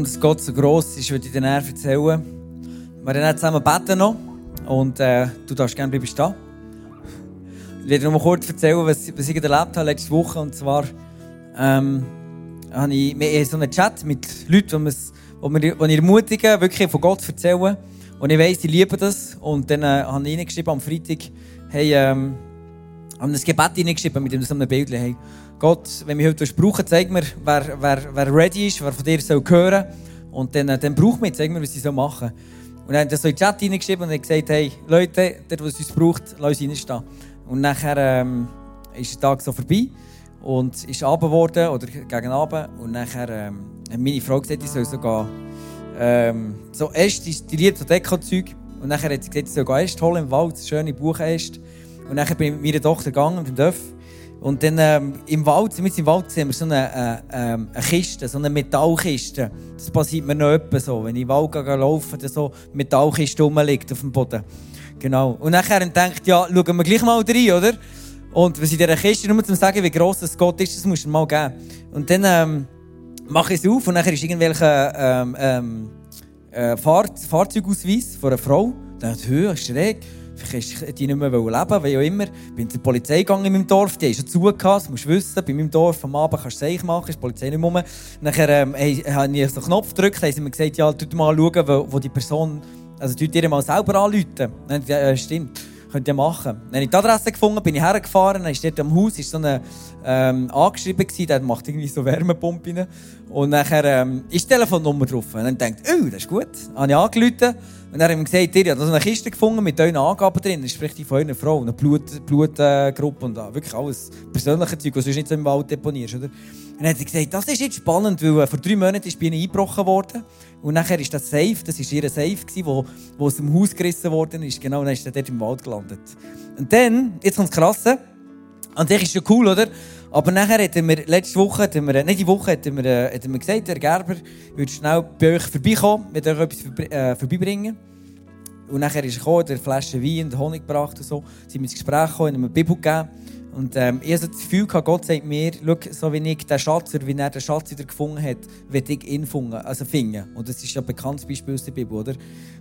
Warum das Gott so gross ist, würde ich dir näher erzählen. Wir werden zusammen beten noch. und äh, du darfst gerne bleiben stehen. Ich werde noch mal kurz erzählen, was, was ich erlebt habe letzte Woche. Und zwar ähm, habe ich haben so einen Chat mit Leuten, die, wo wir, die ich ermutigen, wirklich von Gott erzählen. Und ich weiss, die lieben das. Und dann äh, habe ich reingeschrieben am Freitag, hey, ähm, habe ein Gebet reingeschrieben mit so einem Bild. Hey, Gott, wenn wir heute brauchen, zeig mir, wer, wer, wer ready ist, wer von dir soll hören Und dann, äh, dann braucht mich, zeig mir, was sie machen sollen. Und dann hat er so in den Chat reingeschrieben und gesagt, hey, Leute, der, was uns braucht, lass uns reinstehen. Und nachher ähm, ist der Tag so vorbei und ist Abend geworden, oder gegen Abend. Und nachher ähm, hat meine Frau gesagt, ich soll so gehen, ähm, so Äste, die liebt so Deko-Zeug. Und nachher hat sie gesagt, ich soll Äste holen im Wald, schöne Buchenäste. Und dann bin ich mit meiner Tochter gegangen, mit dem Dörf. Und dann ähm, im Wald, mit im Wald sehen wir so eine, äh, äh, eine Kiste, so eine Metallkiste. Das passiert mir noch etwa so. Wenn ich im Wald gehe, laufe, dann so eine Metallkiste rumliegt auf dem Boden. Genau. Und nachher denkt ja, schauen wir gleich mal rein, oder? Und was in dieser Kiste, nur zum sagen, wie gross das Gott ist, das musst du mal geben. Und dann ähm, mache ich es auf und nachher ist irgendwelcher ähm, ähm, äh, Fahr Fahrzeugausweis von einer Frau. Dann dachte ich, schräg. Vielleicht ist die nicht mehr leben wie auch immer. Ich bin zur Polizei gegangen in meinem Dorf, die haben schon zugehört, musst wissen. Bei meinem Dorf am Abend kannst du Seich machen, ist die Polizei nicht mehr Nachher ähm, habe ich so einen Knopf gedrückt, haben sie mir gesagt, ja, tu mal schauen, wo, wo die Person, also tu dir mal selber anrufen. Ja, stimmt. Könnt ihr machen. Dann habe ich die Adresse gefunden, bin ich hergefahren, dann ist dort am Haus ist so eine, ähm, angeschrieben gewesen, der macht irgendwie so Wärmepumpen. Und nachher ähm, ist die Telefonnummer drauf. Und dann denkt, oh, das ist gut. Dann habe ich angerufen. Und dann haben gesagt, ihr habt so eine Kiste gefunden mit euren Angaben drin. Das spricht die von eurer Frau, eine Blutgruppe Blut, äh, und da. wirklich alles persönliche Zeug, was du nicht so im Wald deponierst. Oder? Und dann hat sie gesagt, das ist jetzt spannend, weil äh, vor drei Monaten ist bei ihnen eingebrochen worden. Und nachher ist das Safe, das war ihr Safe, wo, wo aus dem Haus gerissen worden ist. Genau, dann ist er dort im Wald gelandet. Und dann, jetzt kommt das Krasse. An sich ist schon cool, oder? Aber nachher hatten wir, letzte Woche, hatten wir, nicht die Woche, hatten wir, äh, hatten wir gesagt, der Gerber würde schnell bei euch vorbeikommen, wird euch etwas vorbe äh, vorbeibringen. Und nachher ist er gekommen, der Flasche Wein und Honig gebracht und so. Sie haben ins Gespräch gekommen, haben eine Bibel gegeben. Und ähm, ich hatte das Gefühl, Gott sagt mir, schau, so wie ich den Schatz, wie er den Schatz wieder gefunden hat, will ich ihn finden. Also finden. Und das ist ja ein bekanntes Beispiel aus der Bibel, oder?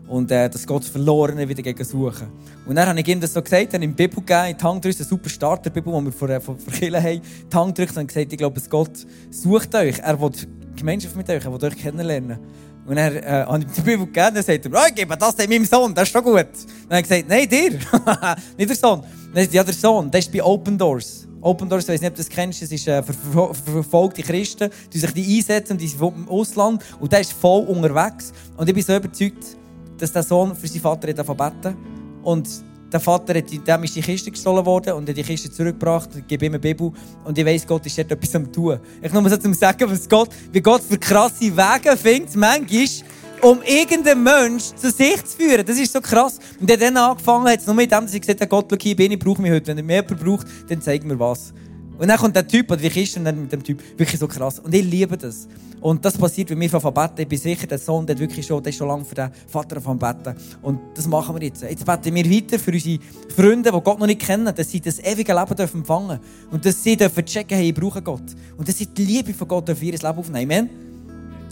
Und äh, dass Gott Verlorene wieder gegen suchen. Und dann habe ich ihm das so gesagt, dann ihm die Bibel gegeben, in die Hand drückt, eine super Starter-Bibel, die wir vor, äh, vor, vor Kirchen haben, die Hand drückt und gesagt, ich glaube, Gott sucht euch. Er will Gemeinschaft mit euch, er will euch kennenlernen. Und er äh, habe ich die Bibel gegeben, dann sagt er, oh, ich gebe das meinem Sohn, das ist schon gut. dann habe ich gesagt, nein, dir, nicht der Sohn. Ja, der Sohn, das ist bei Open Doors. Open Doors, ich weiß nicht, ob du das kennst, das ist äh, für verfolgte Christen, die sich die einsetzen und die sind im Ausland und der ist voll unterwegs. Und ich bin so überzeugt, dass der Sohn für seinen Vater hat beten Und der Vater hat, dem ist die Kiste gestohlen worden und hat die Kiste zurückgebracht und gebe ihm eine Bibel. Und ich weiss, Gott ist dort etwas am tun. Ich nur so zum sagen, was Gott, wie Gott für krasse Wege findet, manchmal, um irgendeinen Mensch zu sich zu führen. Das ist so krass. Und dann angefangen hat, nur mit dem, dass ich gesagt habe, Gott, schau hier bin ich, brauche mich heute. Wenn er mehr braucht, dann zeig mir was. Und dann kommt der Typ, oder die Kiste mit dem Typ, wirklich so krass. Und ich liebe das. Und das passiert, wenn wir von beten. Ich bin sicher, der Sohn, der wirklich schon, der ist schon lange für den Vater von beten. Und das machen wir jetzt. Jetzt beten wir weiter für unsere Freunde, die Gott noch nicht kennen, dass sie das ewige Leben dürfen empfangen Und dass sie dürfen checken, hey, ich brauche Gott. Und dass sie die Liebe von Gott für ihr Leben aufnehmen. Amen.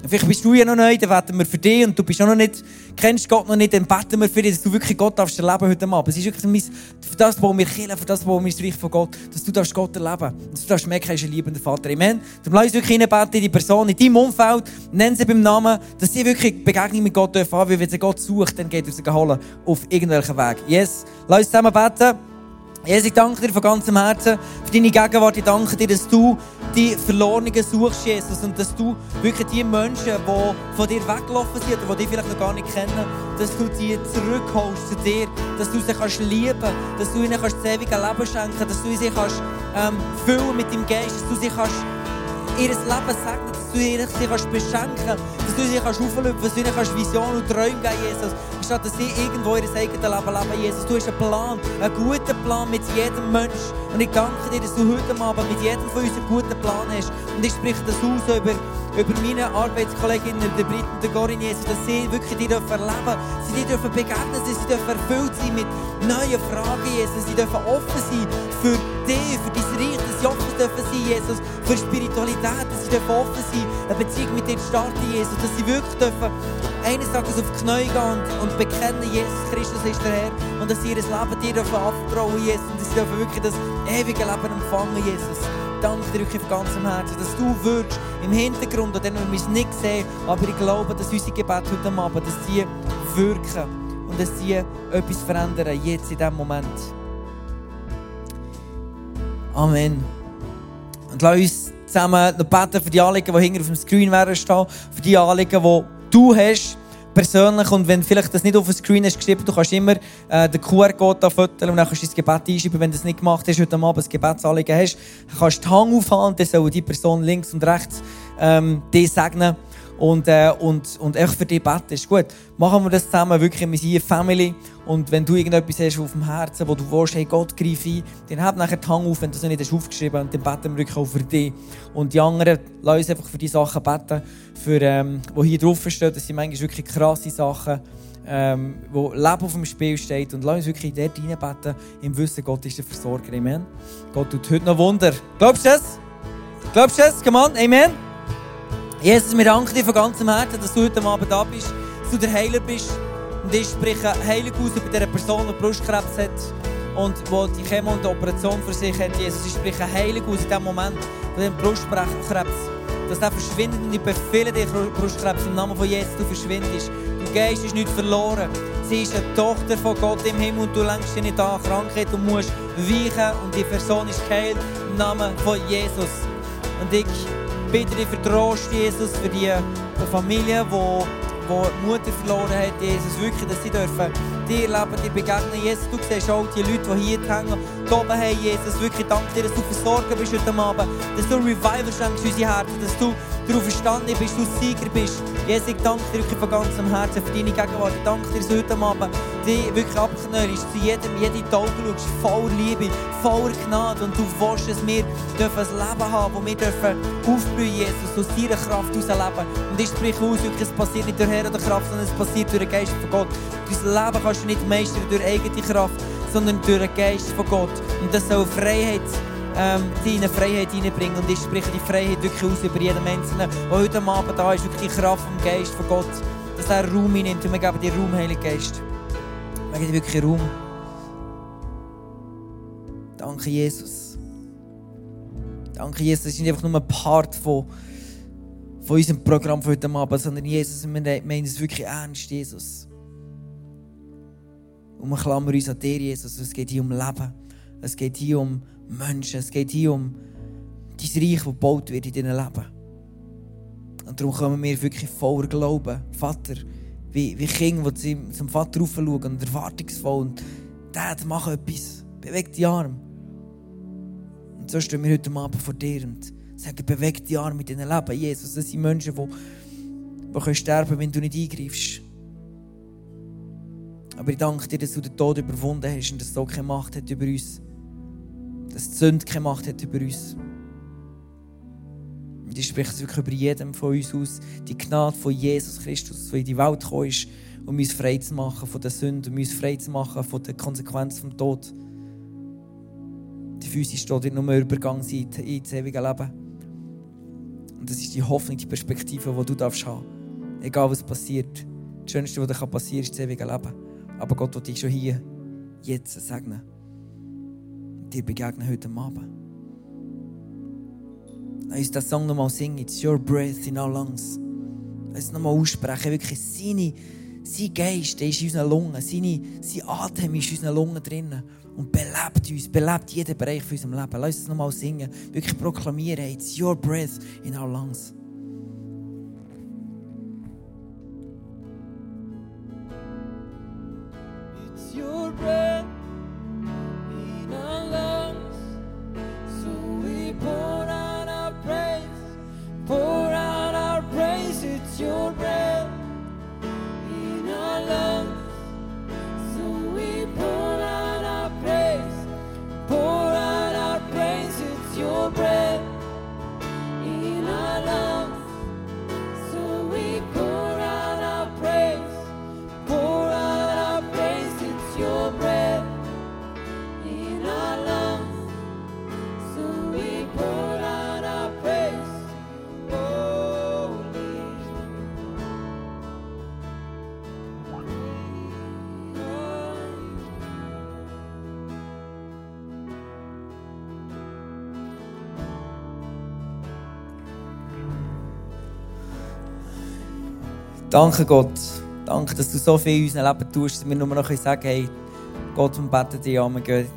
Vielleicht bist du ja noch neu, dann beten wir für dich und du bist noch nicht, kennst Gott noch nicht, dann beten wir für dich, dass du wirklich Gott darfst erleben heute Abend. Es ist wirklich mein, für das bauen wir Kirche, für das bauen wir das Reich von Gott, dass du darfst Gott erleben dass du darfst merken, er ist ein liebender Vater. Amen. Darum lass uns wirklich hineinbeten in die Person, in deinem Umfeld, nenn sie beim Namen, dass sie wirklich Begegnung mit Gott dürfen haben, weil wenn sie Gott sucht, dann geht er sie holen auf irgendwelchen Weg. Yes, lass uns zusammen beten. Jesus, ich danke dir von ganzem Herzen für deine Gegenwart. Ich danke dir, dass du die Verlorenen suchst, Jesus, und dass du wirklich die Menschen, die von dir weggelaufen sind oder die dich vielleicht noch gar nicht kennen, dass du sie zurückholst zu dir, dass du sie kannst lieben, dass du ihnen kannst das ewige Leben schenken, dass du sie kannst ähm, füllen mit deinem Geist, dass du sie kannst ihr Leben segnen, dass du sie kannst beschenken dass du sie kannst auflöpfen, dass du ihnen kannst Visionen und Träume geben, Jesus statt dass sie irgendwo ihr eigenes Leben leben. Jesus, du hast einen Plan, einen guten Plan mit jedem Mensch. Und ich danke dir, dass du heute Abend mit jedem von uns einen guten Plan hast. Und ich spreche das aus über, über meine Arbeitskolleginnen, der Brit und der Corinne, Jesus, dass sie wirklich dürfen erleben, sie die dürfen begegnen, sie dürfen erfüllt sein mit neuen Fragen, Jesus. Sie dürfen offen sein für dich, für dein Reich, dass sie offen dürfen sein, Jesus, für Spiritualität, dass sie dürfen offen sein, eine Beziehung mit dir starten, Jesus, dass sie wirklich dürfen eines Tages auf die Knie gehen und, bekennen, Jesus Christus ist der Herr und dass sie ihr Leben dir dürfen anvertrauen, Jesus, und dass sie dürfen wirklich das ewige Leben empfangen, Jesus. Danke dir wirklich von ganzem Herzen, dass du wirkst im Hintergrund, an denen wir es nicht sehen, aber ich glaube, dass unsere Gebete heute Abend, dass sie wirken und dass sie etwas verändern, jetzt in diesem Moment. Amen. Und lass uns zusammen noch beten für die Anliegen, die hinter auf dem Screen werden stehen, für die Anliegen, die du hast, persönlich. Und wenn vielleicht das nicht auf dem Screen ist geschrieben, du kannst immer äh, den QR-Code da fotografieren und dann kannst du das Gebet einschreiben. Wenn du das nicht gemacht hast, heute Abend ein Gebetsanliegen hast, kannst du die Hand aufhalten und dann soll die Person links und rechts ähm, dich segnen und, äh, und, und echt für dich beten. Ist gut. Machen wir das zusammen, wirklich, wir sind Family. Und wenn du irgendetwas hast auf dem Herzen, wo du willst, hey Gott, greif ein, dann hab nachher die Hand auf, wenn du es noch nicht hast aufgeschrieben und dann beten wir auch für dich. Und die anderen, lass uns einfach für die Sachen beten, für, ähm, die hier drauf stehen. Das sind manchmal wirklich krasse Sachen, ähm, wo Leben auf dem Spiel steht. Und lass uns wirklich dort reinbeten, im Wissen, Gott ist der Versorger. Amen. Gott tut heute noch Wunder. Glaubst du das? Glaubst du das? Come on, Amen. Jesus, wir danken dir von ganzem Herzen, dass du heute Abend da bist, dass du der Heiler bist. Und ich spreche Heilig aus über diese Person, die Brustkrebs hat und die die Chemo und die Operation für sich hat. Jesus, ich spreche Heilig aus in diesem Moment von diesem Brustkrebs. Dass der verschwindet und ich befehle dir, Brustkrebs, im Namen von Jesus, du verschwindest. Du Geist ist nicht verloren. Sie ist eine Tochter von Gott im Himmel und du lenkst sie nicht an Krankheit und musst weichen und die Person ist geheilt im Namen von Jesus. Und ich bitte dich für Jesus, für die Familie, die, die Mutter verloren hat, Jesus, wirklich, dass sie dürfen dir leben, dir begegnen. Jesus, du siehst auch die Leute, die hier hängen, hier oben haben, Jesus, wirklich danke dir, dass du versorgen bist heute Abend, dass du Revival schenkst in unsere Herzen, dass du darauf verstanden bist, du Sieger bist. Jesus, ich danke dir wirklich von ganzem Herzen für deine Gegenwart. Ich danke dir, dass heute Abend dich wirklich abknörst, zu jedem, jede Auge schaust, voller Liebe, voller Gnade und du willst, dass wir dürfen ein Leben haben, wo wir dürfen aufblühen, Jesus, aus deiner Kraft herausleben. Und ich spreche aus, wirklich, es passiert nicht durch Herr oder Kraft, sondern es passiert durch den Geist von Gott. Dein Leben kannst du nicht meistern durch eigene Kraft, sondern durch den Geist von Gott. Und das soll Freiheit ähm, deine Freiheit hineinbringen. Und ich spreche die Freiheit wirklich aus über jeden Menschen, der heute Abend da ist, wirklich die Kraft vom Geist von Gott, dass er Raum hinnimmt. Und wir geben dir Raum, Heiliger Geist. Wir geben dir wirklich Raum. Danke, Jesus. Danke, Jesus. Es ist nicht einfach nur ein Part von, von unserem Programm für heute Abend, sondern Jesus, wir meinen es wirklich ernst, Jesus. Und wir klammern uns an dir, Jesus. Es geht hier um Leben. Es geht hier um Menschen. Es geht hier um dein Reich, das gebaut wird in deinem Leben. Und darum kommen wir wirklich voller Glauben. Vater, wie, wie Kinder, die zum Vater raufschauen und erwartungsvoll. Und Dad, mach etwas. Beweg die Arme. Und so stehen wir heute Abend vor dir und sagen, beweg die Arme mit deinem Leben. Jesus, das sind Menschen, die, die können sterben wenn du nicht eingreifst. Aber ich danke dir, dass du den Tod überwunden hast und dass auch keine Macht hat über uns. Dass die Sünde keine Macht hat über uns. Und ich spreche es wirklich über jedem von uns aus. Die Gnade von Jesus Christus, der in die Welt gekommen ist, um uns frei zu machen von der Sünde, um uns frei zu machen von der Konsequenz vom Tod. Die physische Tod wird nur ein Übergang sein ins ewige Leben. Und das ist die Hoffnung, die Perspektive, die du darfst haben. Egal was passiert. Das Schönste, was dir passieren kann, ist das ewige Leben. Aber Gott will dich schon hier, jetzt segnen. Dir begegnen heute Abend. Lass uns diesen Song nochmal singen. It's your breath in our lungs. Lass uns nochmal aussprechen. Wirklich seine, sein Geist der ist in unseren Lungen. Seine, sein Atem ist in unseren Lungen drinnen. Und belebt uns, belebt jeden Bereich von unserem Leben. Lass uns nochmal singen. Wirklich proklamieren. It's your breath in our lungs. Danke Gott. Danke, dass du so viel in unserem Leben tust, dass wir nur noch sagen hey, Gott, wir beten dich an. Wir geben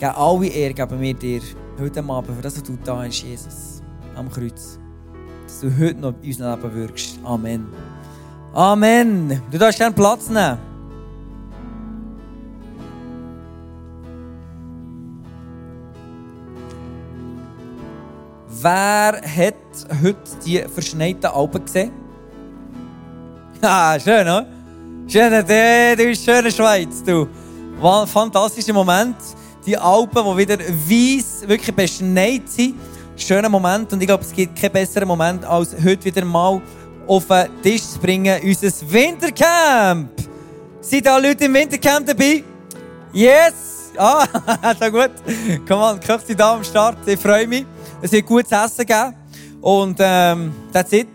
alle Ehre geben wir dir heute Abend, für das, was du da hast, Jesus, am Kreuz. Dass du heute noch in unserem Leben wirkst. Amen. Amen. Du darfst gerne Platz nehmen. Wer hat heute die verschneiten Alpen gesehen? Ah, schön, oder? Schön, du, du bist schöne Schweiz, du. Fantastischer Moment. Die Alpen, die wieder weiss, wirklich beschneit sind. Schöner Moment. Und ich glaube, es gibt keinen besseren Moment, als heute wieder mal auf den Tisch zu bringen, unser Wintercamp. Sind da Leute im Wintercamp dabei? Yes! Ah, so gut. Komm mal, Köche sind da am Start. Ich freue mich. Es wird gutes Essen geben. Und ähm, that's it.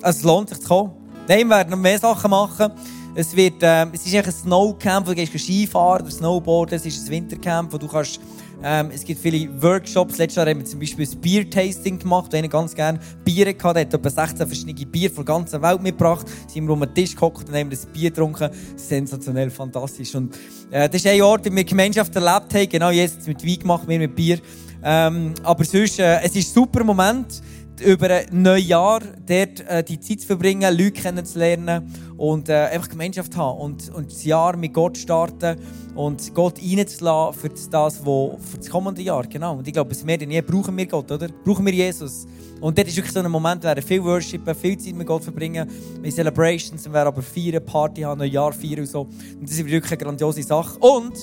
Es lohnt sich zu kommen. Nein, wir werden noch mehr Sachen machen. Es, wird, ähm, es ist ein Snowcamp, wo du gehst Skifahren oder Snowboarden. Es ist ein Wintercamp, wo du kannst... Ähm, es gibt viele Workshops. Letztes Jahr haben wir zum Beispiel ein Beer-Tasting gemacht. Haben ganz gerne Bier gehabt. Der hat etwa 16 verschiedene Bier von der ganzen Welt mitgebracht. Sind wir um den Tisch gehockt und haben das Bier getrunken. Sensationell, fantastisch. Und äh, das ist ein Ort, wo wir Gemeinschaft erlebt haben. Genau, jetzt mit Wein gemacht, wir mit Bier. Ähm, aber sonst, äh, es ist ein super Moment, über ein neues Jahr dort äh, die Zeit zu verbringen, Leute kennenzulernen und äh, einfach Gemeinschaft haben und, und das Jahr mit Gott starten und Gott reinzulassen für das, wo, für das kommende Jahr. Genau. Und ich glaube, mehr denn je brauchen wir Gott, oder? Brauchen wir Jesus. Und dort ist wirklich so ein Moment, wir viel worshipen, viel Zeit mit Gott verbringen, mit Celebrations, wir werden aber feiern, Party haben, Neujahr feiern und so. Und das ist wirklich eine grandiose Sache. Und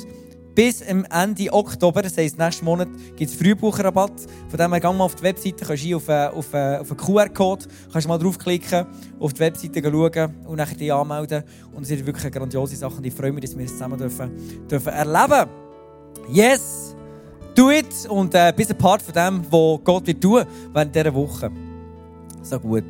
bis Ende Oktober, das heisst, nächsten Monat gibt es Frühbucherrabatt. Von dem her, geh mal auf die Webseite, kannst hier auf, äh, auf, äh, auf einen QR-Code, kannst mal draufklicken, auf die Webseite schauen und nachher dich anmelden. Und es ist wirklich eine grandiose Sache und ich freue mich, dass wir es zusammen dürfen, dürfen erleben Yes! Do it! Und äh, bis ein Part von dem, was Gott wird tun während dieser Woche. So gut.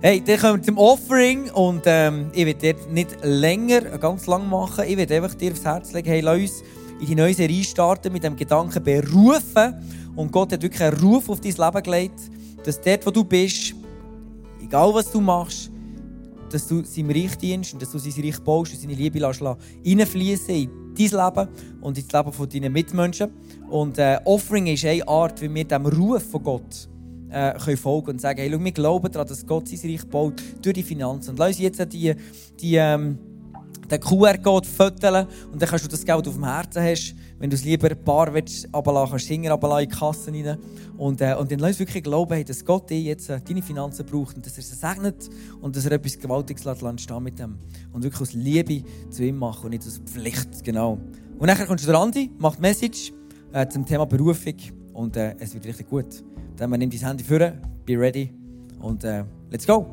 Hey, dann kommen wir zum Offering und ähm, ich werde dort nicht länger, ganz lang machen. Ich werde einfach dir aufs Herz legen, hey, lass uns in die neue Serie starten mit dem Gedanken berufen. Und Gott hat wirklich einen Ruf auf dein Leben gelegt, dass dort, wo du bist, egal was du machst, dass du seinem Reich dienst und dass du sein Reich baust und seine Liebe reinfließen in dein Leben und ins Leben von deinen Mitmenschen. Und äh, Offering ist eine Art, wie wir dem Ruf von Gott äh, können folgen und sagen, hey, schau, wir glauben daran, dass Gott sein Reich baut durch die Finanzen. Und lass uns jetzt die, die, ähm, den QR-Code föteln und dann kannst du das Geld auf dem Herzen hast, wenn du es lieber paar willst, runterlassen, kannst du runterlassen in die Kasse rein. Und, äh, und dann lass uns wirklich glauben, dass Gott dir jetzt äh, deine Finanzen braucht und dass er sie segnet und dass er etwas Gewaltiges entstehen mit dem. Und wirklich aus Liebe zu ihm machen und nicht aus Pflicht, genau. Und nachher kommst du der Andi, macht Message äh, zum Thema Berufung und äh, es wird richtig gut. Dann nimm dein Handy vor, be ready und äh, let's go!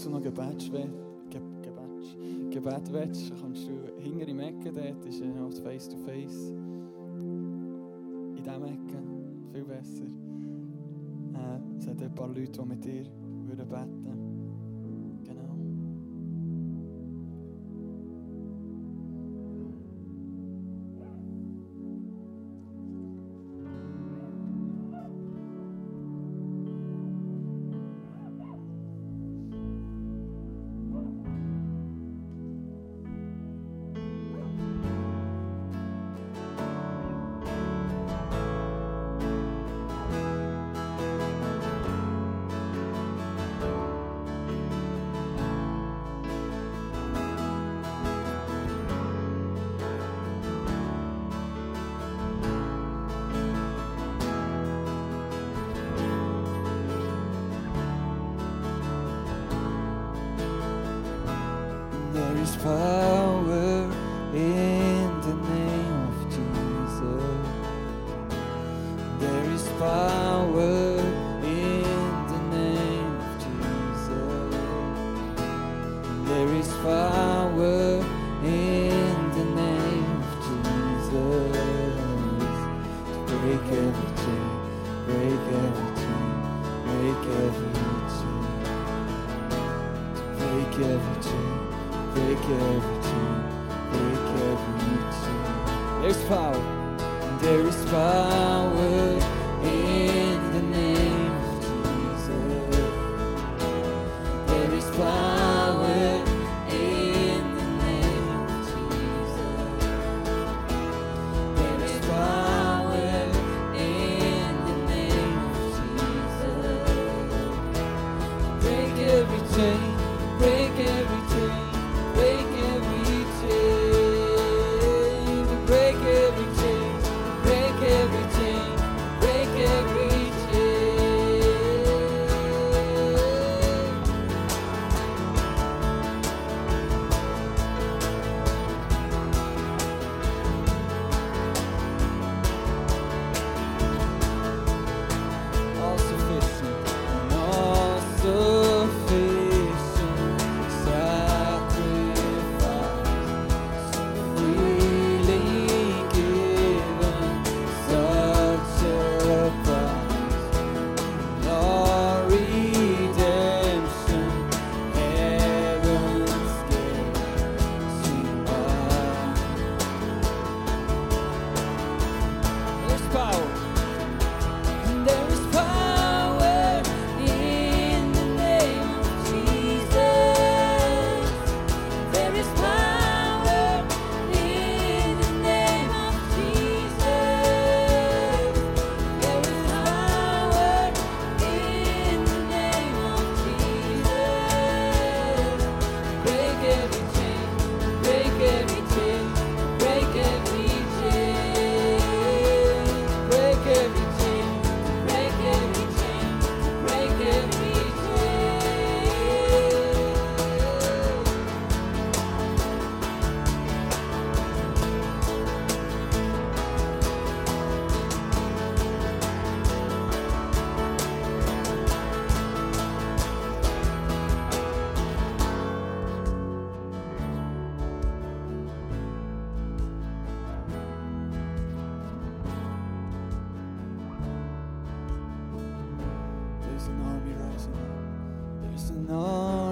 falls du noch Gebet, Ge Gebet, willst, kannst du hinter im Ecken, dort ist noch Face to Face. In diesem Ecken, viel besser. Äh, es hat ein paar Leute, die mit dir beten würden. There's power in the name of Jesus. There is power. and there is power. an army rising. There's an army.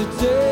Today.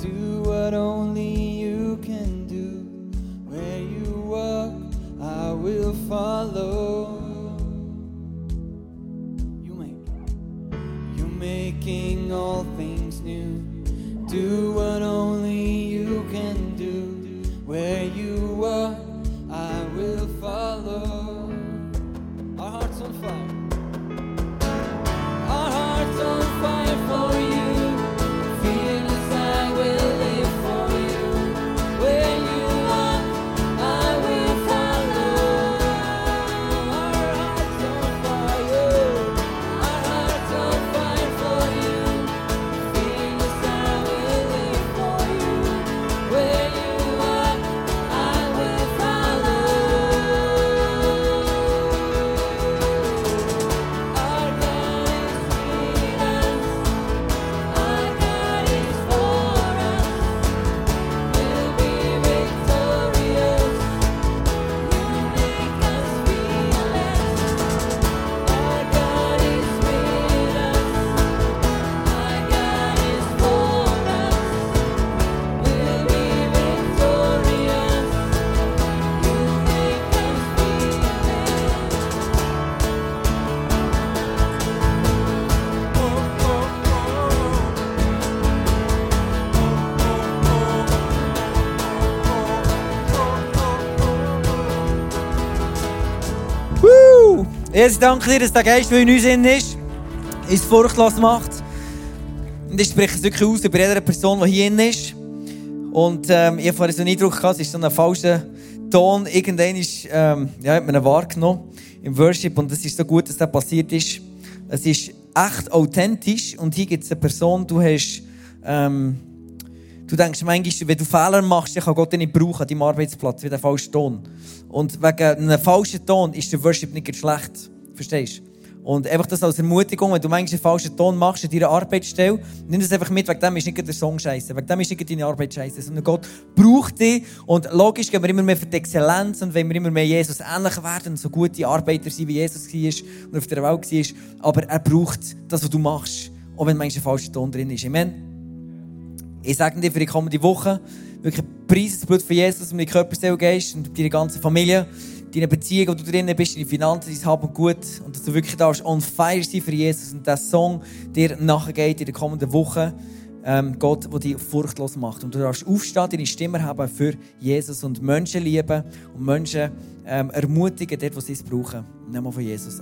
do what only you can do. Where you walk, I will follow. You make, you're making all things new. Do what only Jesus, danke dir, dass der Geist, der in uns ist, uns furchtlos macht. Und ich spreche es wirklich aus über jede Person, die hier ist. Und ähm, ich habe so einen Eindruck gehabt, es ist so ein falscher Ton. Irgendwann ist, ähm, ja, hat man ihn wahrgenommen im Worship und es ist so gut, dass das passiert ist. Es ist echt authentisch und hier gibt es eine Person, du hast, ähm, du denkst manchmal, wenn du Fehler machst, kann Gott dich nicht brauchen an deinem Arbeitsplatz, wie der falsche Ton. Und wegen einem falschen Ton ist der Worship nicht schlecht. Verstehst du? Und einfach das als Ermutigung, wenn du manchmal einen falschen Ton machst in deiner Arbeitsstelle, nimm das einfach mit, wegen dem ist nicht der Song scheiße, wegen dem ist nicht deine Arbeit scheiße, sondern Gott braucht dich. Und logisch gehen wir immer mehr für die Exzellenz und wenn wir immer mehr Jesus ähnlich werden, so gute Arbeiter sind, wie Jesus war und auf der Welt war. Aber er braucht das, was du machst, auch wenn manchmal ein falscher Ton drin ist. Amen. Ich sage dir für die kommende Woche, wirklich preis das Blut von Jesus deinen Körper, Seele, Geist und deine ganze Familie, deine Beziehung, wo du drinnen bist, deine Finanzen, dein Hab und Gut und dass du wirklich darfst on fire sein für Jesus und der Song dir nachgeht in der kommenden Woche. Ähm, Gott, der dich furchtlos macht. Und du darfst aufstehen, deine Stimme haben für Jesus und Menschen lieben und Menschen ähm, ermutigen, dort, wo sie es brauchen. Nehmen wir von Jesus an.